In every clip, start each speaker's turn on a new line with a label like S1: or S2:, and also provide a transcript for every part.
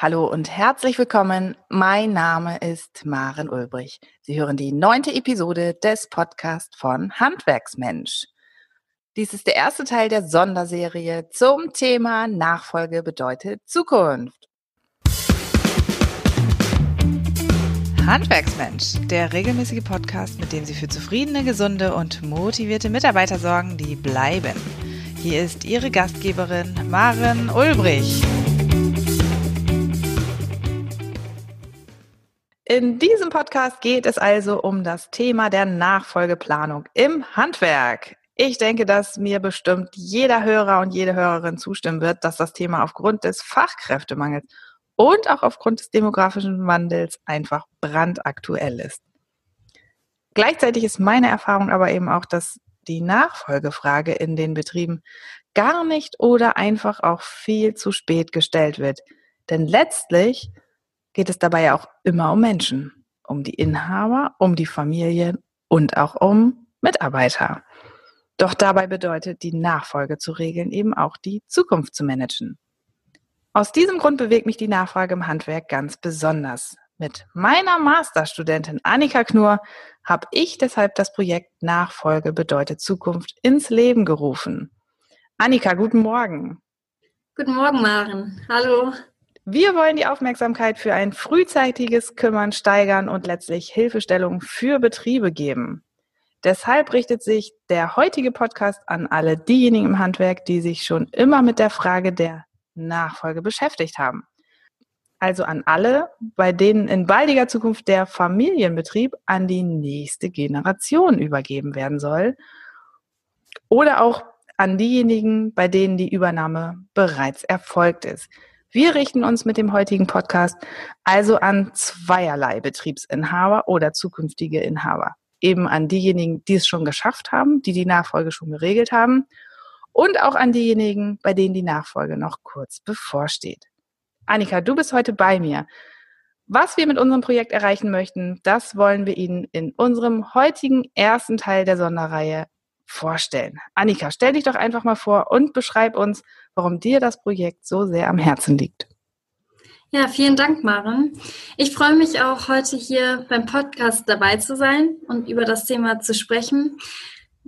S1: Hallo und herzlich willkommen. Mein Name ist Maren Ulbrich. Sie hören die neunte Episode des Podcasts von Handwerksmensch. Dies ist der erste Teil der Sonderserie zum Thema Nachfolge bedeutet Zukunft. Handwerksmensch, der regelmäßige Podcast, mit dem Sie für zufriedene, gesunde und motivierte Mitarbeiter sorgen, die bleiben. Hier ist Ihre Gastgeberin Maren Ulbrich. In diesem Podcast geht es also um das Thema der Nachfolgeplanung im Handwerk. Ich denke, dass mir bestimmt jeder Hörer und jede Hörerin zustimmen wird, dass das Thema aufgrund des Fachkräftemangels und auch aufgrund des demografischen Wandels einfach brandaktuell ist. Gleichzeitig ist meine Erfahrung aber eben auch, dass die Nachfolgefrage in den Betrieben gar nicht oder einfach auch viel zu spät gestellt wird. Denn letztlich geht es dabei ja auch immer um Menschen, um die Inhaber, um die Familien und auch um Mitarbeiter. Doch dabei bedeutet die Nachfolge zu regeln eben auch die Zukunft zu managen. Aus diesem Grund bewegt mich die Nachfrage im Handwerk ganz besonders. Mit meiner Masterstudentin Annika Knur habe ich deshalb das Projekt Nachfolge bedeutet Zukunft ins Leben gerufen. Annika, guten Morgen.
S2: Guten Morgen, Maren. Hallo.
S1: Wir wollen die Aufmerksamkeit für ein frühzeitiges Kümmern steigern und letztlich Hilfestellung für Betriebe geben. Deshalb richtet sich der heutige Podcast an alle diejenigen im Handwerk, die sich schon immer mit der Frage der Nachfolge beschäftigt haben. Also an alle, bei denen in baldiger Zukunft der Familienbetrieb an die nächste Generation übergeben werden soll. Oder auch an diejenigen, bei denen die Übernahme bereits erfolgt ist. Wir richten uns mit dem heutigen Podcast also an zweierlei Betriebsinhaber oder zukünftige Inhaber. Eben an diejenigen, die es schon geschafft haben, die die Nachfolge schon geregelt haben und auch an diejenigen, bei denen die Nachfolge noch kurz bevorsteht. Annika, du bist heute bei mir. Was wir mit unserem Projekt erreichen möchten, das wollen wir Ihnen in unserem heutigen ersten Teil der Sonderreihe vorstellen. Annika, stell dich doch einfach mal vor und beschreib uns, warum dir das Projekt so sehr am Herzen liegt.
S2: Ja, vielen Dank, Maren. Ich freue mich auch, heute hier beim Podcast dabei zu sein und über das Thema zu sprechen.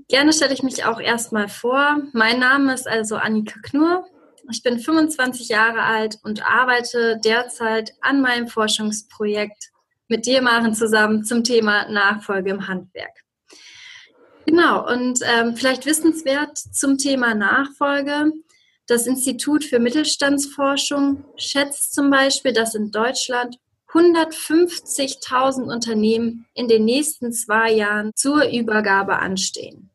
S2: Gerne stelle ich mich auch erstmal vor. Mein Name ist also Annika Knur. Ich bin 25 Jahre alt und arbeite derzeit an meinem Forschungsprojekt mit dir, Maren, zusammen zum Thema Nachfolge im Handwerk. Genau, und ähm, vielleicht wissenswert zum Thema Nachfolge. Das Institut für Mittelstandsforschung schätzt zum Beispiel, dass in Deutschland 150.000 Unternehmen in den nächsten zwei Jahren zur Übergabe anstehen.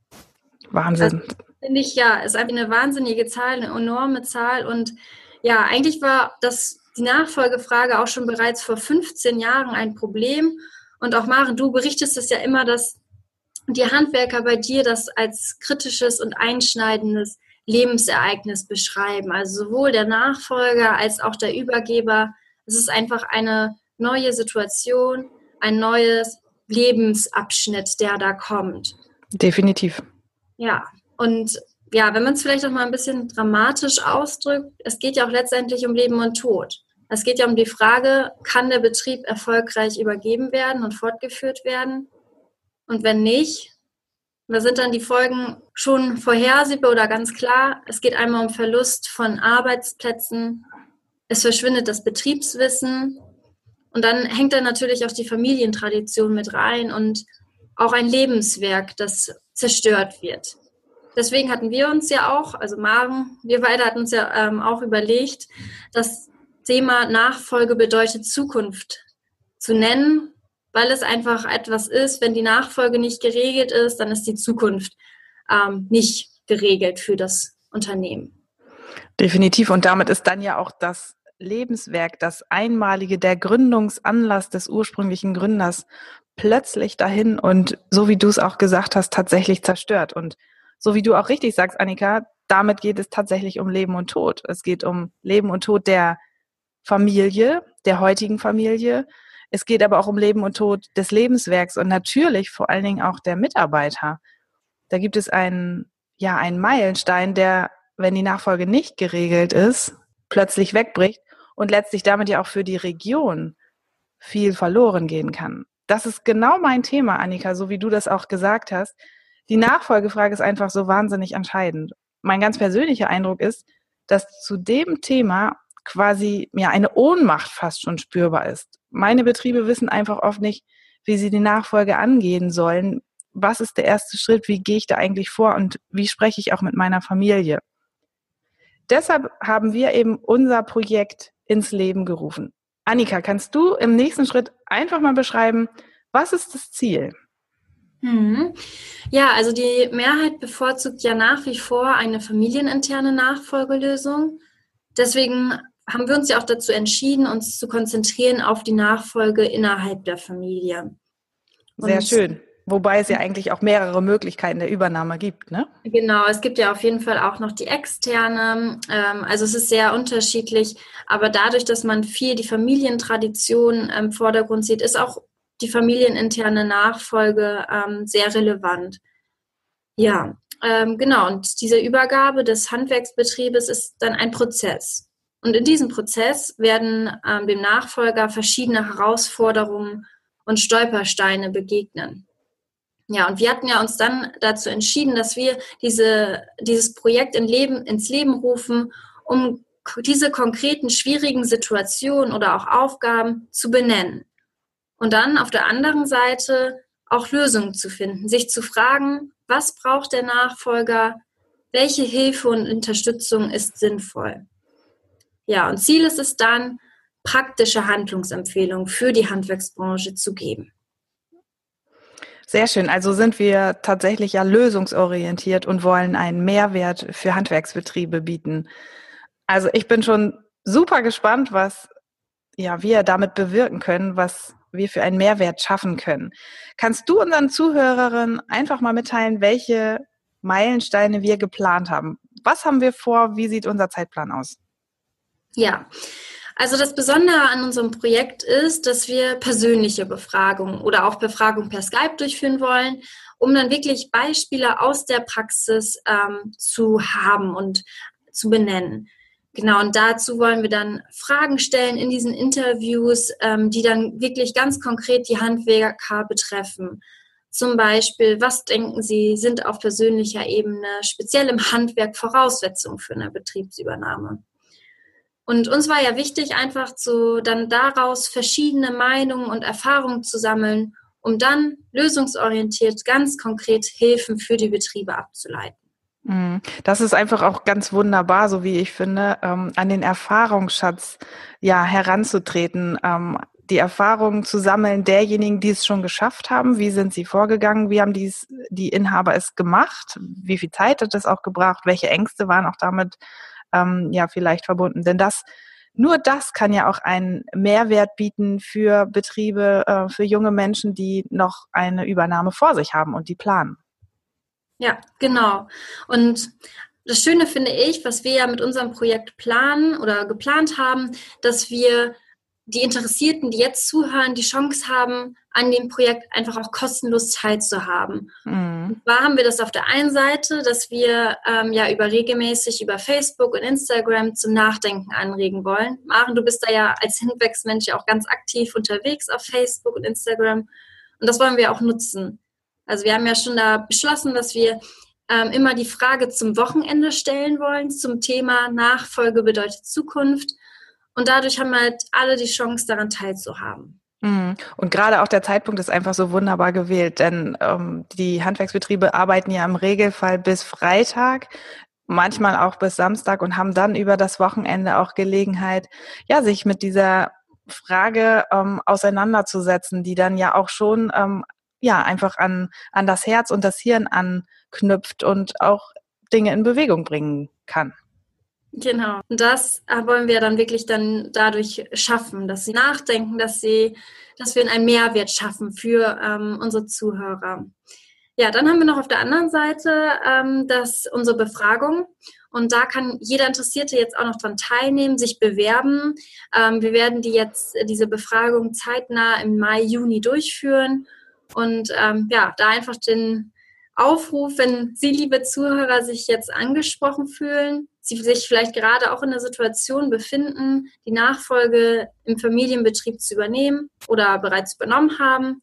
S1: Wahnsinn.
S2: Also, Finde ich ja, ist einfach eine wahnsinnige Zahl, eine enorme Zahl. Und ja, eigentlich war das die Nachfolgefrage auch schon bereits vor 15 Jahren ein Problem. Und auch Maren, du berichtest es ja immer, dass die Handwerker bei dir das als kritisches und einschneidendes Lebensereignis beschreiben. Also sowohl der Nachfolger als auch der Übergeber. Es ist einfach eine neue Situation, ein neues Lebensabschnitt, der da kommt.
S1: Definitiv.
S2: Ja, und ja, wenn man es vielleicht auch mal ein bisschen dramatisch ausdrückt, es geht ja auch letztendlich um Leben und Tod. Es geht ja um die Frage, kann der Betrieb erfolgreich übergeben werden und fortgeführt werden? Und wenn nicht, da sind dann die Folgen schon vorhersehbar oder ganz klar. Es geht einmal um Verlust von Arbeitsplätzen. Es verschwindet das Betriebswissen. Und dann hängt da natürlich auch die Familientradition mit rein und auch ein Lebenswerk, das zerstört wird. Deswegen hatten wir uns ja auch, also Maren, wir beide hatten uns ja ähm, auch überlegt, das Thema Nachfolge bedeutet Zukunft zu nennen, weil es einfach etwas ist, wenn die Nachfolge nicht geregelt ist, dann ist die Zukunft ähm, nicht geregelt für das Unternehmen.
S1: Definitiv. Und damit ist dann ja auch das Lebenswerk, das Einmalige, der Gründungsanlass des ursprünglichen Gründers plötzlich dahin und so wie du es auch gesagt hast, tatsächlich zerstört. Und so wie du auch richtig sagst, Annika, damit geht es tatsächlich um Leben und Tod. Es geht um Leben und Tod der Familie, der heutigen Familie, es geht aber auch um Leben und Tod des Lebenswerks und natürlich vor allen Dingen auch der Mitarbeiter. Da gibt es einen, ja, einen Meilenstein, der, wenn die Nachfolge nicht geregelt ist, plötzlich wegbricht und letztlich damit ja auch für die Region viel verloren gehen kann. Das ist genau mein Thema, Annika, so wie du das auch gesagt hast. Die Nachfolgefrage ist einfach so wahnsinnig entscheidend. Mein ganz persönlicher Eindruck ist, dass zu dem Thema quasi ja eine Ohnmacht fast schon spürbar ist. Meine Betriebe wissen einfach oft nicht, wie sie die Nachfolge angehen sollen. Was ist der erste Schritt? Wie gehe ich da eigentlich vor? Und wie spreche ich auch mit meiner Familie? Deshalb haben wir eben unser Projekt ins Leben gerufen. Annika, kannst du im nächsten Schritt einfach mal beschreiben, was ist das Ziel?
S2: Hm. Ja, also die Mehrheit bevorzugt ja nach wie vor eine familieninterne Nachfolgelösung. Deswegen haben wir uns ja auch dazu entschieden, uns zu konzentrieren auf die Nachfolge innerhalb der Familie.
S1: Sehr schön. Wobei es ja eigentlich auch mehrere Möglichkeiten der Übernahme gibt, ne?
S2: Genau, es gibt ja auf jeden Fall auch noch die externe. Ähm, also es ist sehr unterschiedlich. Aber dadurch, dass man viel die Familientradition im Vordergrund sieht, ist auch die familieninterne Nachfolge ähm, sehr relevant. Ja, ähm, genau. Und diese Übergabe des Handwerksbetriebes ist dann ein Prozess. Und in diesem Prozess werden ähm, dem Nachfolger verschiedene Herausforderungen und Stolpersteine begegnen. Ja, und wir hatten ja uns dann dazu entschieden, dass wir diese, dieses Projekt in Leben, ins Leben rufen, um diese konkreten schwierigen Situationen oder auch Aufgaben zu benennen. Und dann auf der anderen Seite auch Lösungen zu finden, sich zu fragen, was braucht der Nachfolger, welche Hilfe und Unterstützung ist sinnvoll. Ja, und Ziel ist es dann, praktische Handlungsempfehlungen für die Handwerksbranche zu geben.
S1: Sehr schön. Also sind wir tatsächlich ja lösungsorientiert und wollen einen Mehrwert für Handwerksbetriebe bieten. Also ich bin schon super gespannt, was ja, wir damit bewirken können, was wir für einen Mehrwert schaffen können. Kannst du unseren Zuhörerinnen einfach mal mitteilen, welche Meilensteine wir geplant haben? Was haben wir vor? Wie sieht unser Zeitplan aus?
S2: Ja, also das Besondere an unserem Projekt ist, dass wir persönliche Befragungen oder auch Befragungen per Skype durchführen wollen, um dann wirklich Beispiele aus der Praxis ähm, zu haben und zu benennen. Genau, und dazu wollen wir dann Fragen stellen in diesen Interviews, ähm, die dann wirklich ganz konkret die Handwerker betreffen. Zum Beispiel, was denken Sie, sind auf persönlicher Ebene speziell im Handwerk Voraussetzungen für eine Betriebsübernahme? Und uns war ja wichtig, einfach so dann daraus verschiedene Meinungen und Erfahrungen zu sammeln, um dann lösungsorientiert ganz konkret Hilfen für die Betriebe abzuleiten.
S1: Mhm. Das ist einfach auch ganz wunderbar, so wie ich finde, ähm, an den Erfahrungsschatz ja heranzutreten, ähm, die Erfahrungen zu sammeln derjenigen, die es schon geschafft haben. Wie sind sie vorgegangen? Wie haben dies, die Inhaber es gemacht? Wie viel Zeit hat es auch gebracht? Welche Ängste waren auch damit ähm, ja vielleicht verbunden? Denn das nur das kann ja auch einen Mehrwert bieten für Betriebe, äh, für junge Menschen, die noch eine Übernahme vor sich haben und die planen.
S2: Ja, genau. Und das Schöne finde ich, was wir ja mit unserem Projekt planen oder geplant haben, dass wir die Interessierten, die jetzt zuhören, die Chance haben, an dem Projekt einfach auch kostenlos teilzuhaben. Mhm. Und zwar haben wir das auf der einen Seite, dass wir ähm, ja über regelmäßig über Facebook und Instagram zum Nachdenken anregen wollen. Maren, du bist da ja als Hinwegsmensch ja auch ganz aktiv unterwegs auf Facebook und Instagram. Und das wollen wir auch nutzen. Also wir haben ja schon da beschlossen, dass wir ähm, immer die Frage zum Wochenende stellen wollen zum Thema Nachfolge bedeutet Zukunft. Und dadurch haben halt alle die Chance, daran teilzuhaben.
S1: Mhm. Und gerade auch der Zeitpunkt ist einfach so wunderbar gewählt, denn ähm, die Handwerksbetriebe arbeiten ja im Regelfall bis Freitag, manchmal auch bis Samstag und haben dann über das Wochenende auch Gelegenheit, ja, sich mit dieser Frage ähm, auseinanderzusetzen, die dann ja auch schon ähm, ja einfach an, an das Herz und das Hirn anknüpft und auch Dinge in Bewegung bringen kann.
S2: Genau. Und das wollen wir dann wirklich dann dadurch schaffen, dass sie nachdenken, dass sie, dass wir einen Mehrwert schaffen für ähm, unsere Zuhörer. Ja, dann haben wir noch auf der anderen Seite ähm, das, unsere Befragung. Und da kann jeder Interessierte jetzt auch noch dran teilnehmen, sich bewerben. Ähm, wir werden die jetzt, diese Befragung zeitnah im Mai, Juni durchführen. Und ähm, ja, da einfach den Aufruf, wenn Sie, liebe Zuhörer, sich jetzt angesprochen fühlen, sie sich vielleicht gerade auch in der Situation befinden, die Nachfolge im Familienbetrieb zu übernehmen oder bereits übernommen haben,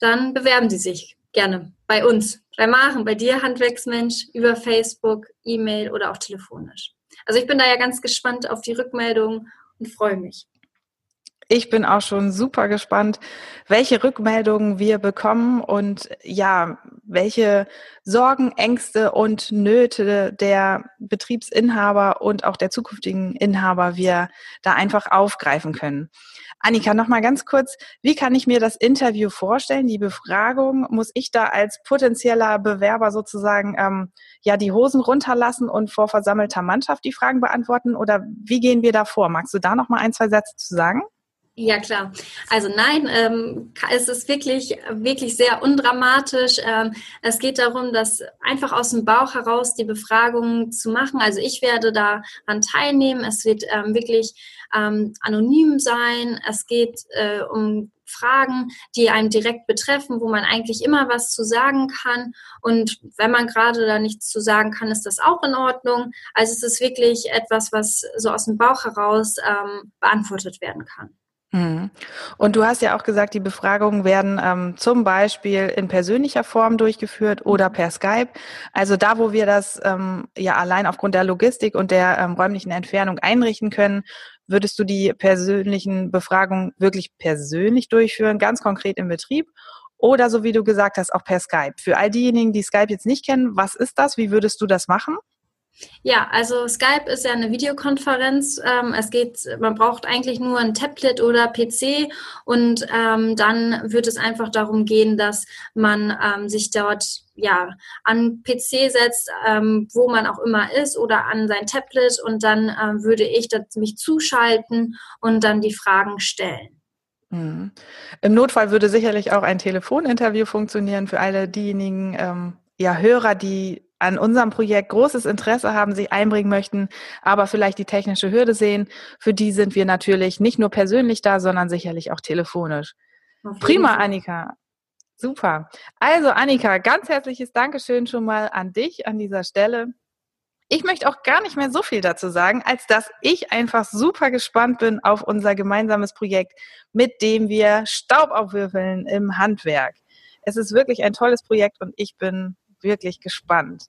S2: dann bewerben Sie sich gerne bei uns, bei Maren, bei dir Handwerksmensch, über Facebook, E-Mail oder auch telefonisch. Also ich bin da ja ganz gespannt auf die Rückmeldung und freue mich.
S1: Ich bin auch schon super gespannt, welche Rückmeldungen wir bekommen und ja, welche Sorgen, Ängste und Nöte der Betriebsinhaber und auch der zukünftigen Inhaber wir da einfach aufgreifen können. Annika, noch mal ganz kurz, wie kann ich mir das Interview vorstellen? Die Befragung, muss ich da als potenzieller Bewerber sozusagen ähm, ja die Hosen runterlassen und vor versammelter Mannschaft die Fragen beantworten oder wie gehen wir da vor? Magst du da noch mal ein, zwei Sätze zu sagen?
S2: Ja, klar. Also nein, ähm, es ist wirklich, wirklich sehr undramatisch. Ähm, es geht darum, dass einfach aus dem Bauch heraus die Befragung zu machen. Also ich werde daran teilnehmen. Es wird ähm, wirklich ähm, anonym sein. Es geht äh, um Fragen, die einen direkt betreffen, wo man eigentlich immer was zu sagen kann. Und wenn man gerade da nichts zu sagen kann, ist das auch in Ordnung. Also es ist wirklich etwas, was so aus dem Bauch heraus ähm, beantwortet werden kann.
S1: Mhm. Und du hast ja auch gesagt, die Befragungen werden ähm, zum Beispiel in persönlicher Form durchgeführt oder per Skype. Also da, wo wir das ähm, ja allein aufgrund der Logistik und der ähm, räumlichen Entfernung einrichten können, würdest du die persönlichen Befragungen wirklich persönlich durchführen, ganz konkret im Betrieb? Oder so wie du gesagt hast, auch per Skype. Für all diejenigen, die Skype jetzt nicht kennen, was ist das? Wie würdest du das machen?
S2: Ja, also Skype ist ja eine Videokonferenz. Ähm, es geht, man braucht eigentlich nur ein Tablet oder PC und ähm, dann wird es einfach darum gehen, dass man ähm, sich dort ja an PC setzt, ähm, wo man auch immer ist oder an sein Tablet und dann ähm, würde ich mich zuschalten und dann die Fragen stellen.
S1: Mhm. Im Notfall würde sicherlich auch ein Telefoninterview funktionieren für alle diejenigen ähm, ja, Hörer, die an unserem Projekt großes Interesse haben, sich einbringen möchten, aber vielleicht die technische Hürde sehen, für die sind wir natürlich nicht nur persönlich da, sondern sicherlich auch telefonisch. Prima, Annika. Super. Also, Annika, ganz herzliches Dankeschön schon mal an dich an dieser Stelle. Ich möchte auch gar nicht mehr so viel dazu sagen, als dass ich einfach super gespannt bin auf unser gemeinsames Projekt, mit dem wir Staub aufwürfeln im Handwerk. Es ist wirklich ein tolles Projekt und ich bin wirklich gespannt.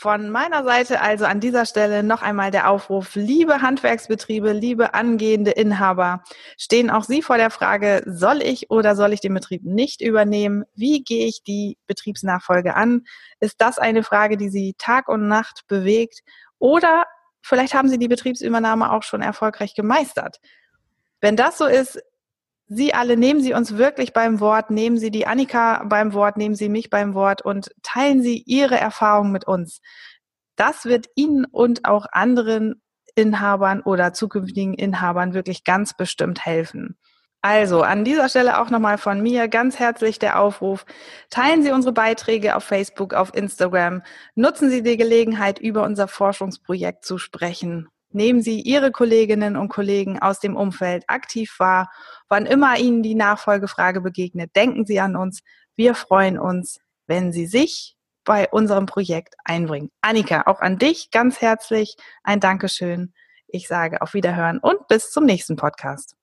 S1: Von meiner Seite also an dieser Stelle noch einmal der Aufruf, liebe Handwerksbetriebe, liebe angehende Inhaber, stehen auch Sie vor der Frage, soll ich oder soll ich den Betrieb nicht übernehmen? Wie gehe ich die Betriebsnachfolge an? Ist das eine Frage, die Sie Tag und Nacht bewegt? Oder vielleicht haben Sie die Betriebsübernahme auch schon erfolgreich gemeistert. Wenn das so ist, Sie alle nehmen Sie uns wirklich beim Wort, nehmen Sie die Annika beim Wort, nehmen Sie mich beim Wort und teilen Sie Ihre Erfahrungen mit uns. Das wird Ihnen und auch anderen Inhabern oder zukünftigen Inhabern wirklich ganz bestimmt helfen. Also an dieser Stelle auch nochmal von mir ganz herzlich der Aufruf. Teilen Sie unsere Beiträge auf Facebook, auf Instagram. Nutzen Sie die Gelegenheit, über unser Forschungsprojekt zu sprechen. Nehmen Sie Ihre Kolleginnen und Kollegen aus dem Umfeld aktiv wahr. Wann immer Ihnen die Nachfolgefrage begegnet, denken Sie an uns. Wir freuen uns, wenn Sie sich bei unserem Projekt einbringen. Annika, auch an dich ganz herzlich ein Dankeschön. Ich sage auf Wiederhören und bis zum nächsten Podcast.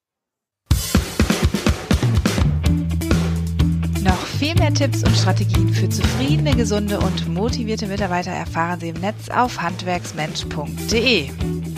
S3: Noch viel mehr Tipps und Strategien für zufriedene, gesunde und motivierte Mitarbeiter erfahren Sie im Netz auf handwerksmensch.de.